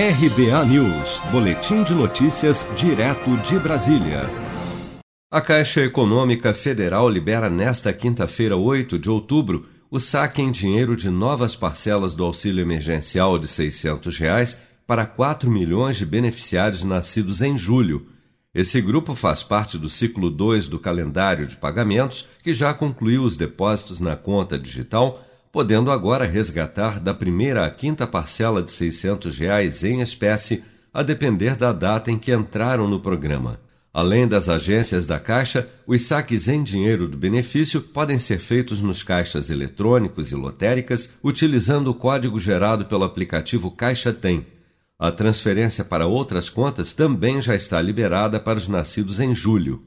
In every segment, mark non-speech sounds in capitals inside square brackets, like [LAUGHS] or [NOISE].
RBA News, Boletim de Notícias, direto de Brasília. A Caixa Econômica Federal libera nesta quinta-feira, 8 de outubro, o saque em dinheiro de novas parcelas do auxílio emergencial de 600 reais para 4 milhões de beneficiários nascidos em julho. Esse grupo faz parte do ciclo 2 do calendário de pagamentos, que já concluiu os depósitos na conta digital podendo agora resgatar da primeira à quinta parcela de 600 reais em espécie, a depender da data em que entraram no programa. Além das agências da Caixa, os saques em dinheiro do benefício podem ser feitos nos caixas eletrônicos e lotéricas, utilizando o código gerado pelo aplicativo Caixa Tem. A transferência para outras contas também já está liberada para os nascidos em julho.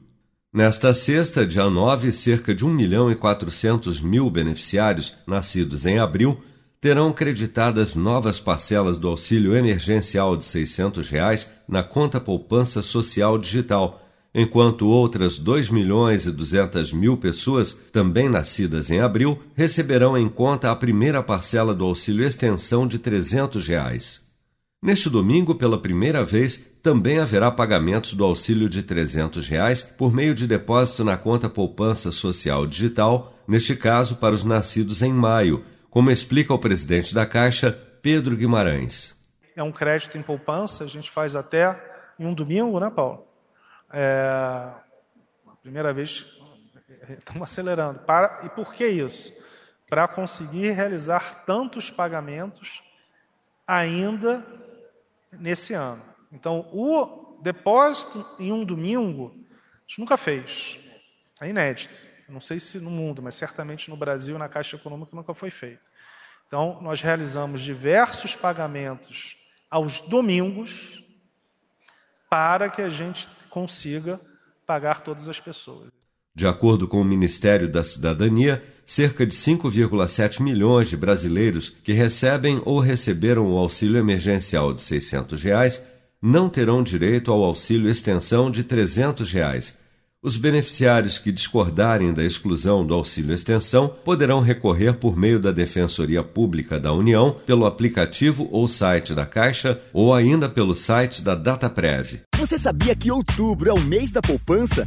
Nesta sexta, dia 9, cerca de 1 milhão e 400 mil beneficiários nascidos em abril terão creditadas novas parcelas do auxílio emergencial de 600 reais na conta poupança social digital, enquanto outras 2 milhões e 200 mil pessoas, também nascidas em abril, receberão em conta a primeira parcela do auxílio extensão de 300 reais. Neste domingo, pela primeira vez, também haverá pagamentos do auxílio de 300 reais por meio de depósito na conta poupança social digital, neste caso para os nascidos em maio, como explica o presidente da Caixa, Pedro Guimarães. É um crédito em poupança, a gente faz até em um domingo, né, Paulo? É a primeira vez [LAUGHS] estamos acelerando. Para, e por que isso? Para conseguir realizar tantos pagamentos ainda nesse ano. Então, o depósito em um domingo, a gente nunca fez. É inédito. Não sei se no mundo, mas certamente no Brasil, na Caixa Econômica, nunca foi feito. Então, nós realizamos diversos pagamentos aos domingos para que a gente consiga pagar todas as pessoas. De acordo com o Ministério da Cidadania, cerca de 5,7 milhões de brasileiros que recebem ou receberam o auxílio emergencial de 600 reais não terão direito ao auxílio extensão de 300 reais. Os beneficiários que discordarem da exclusão do auxílio extensão poderão recorrer por meio da Defensoria Pública da União, pelo aplicativo ou site da Caixa ou ainda pelo site da Dataprev. Você sabia que outubro é o mês da poupança?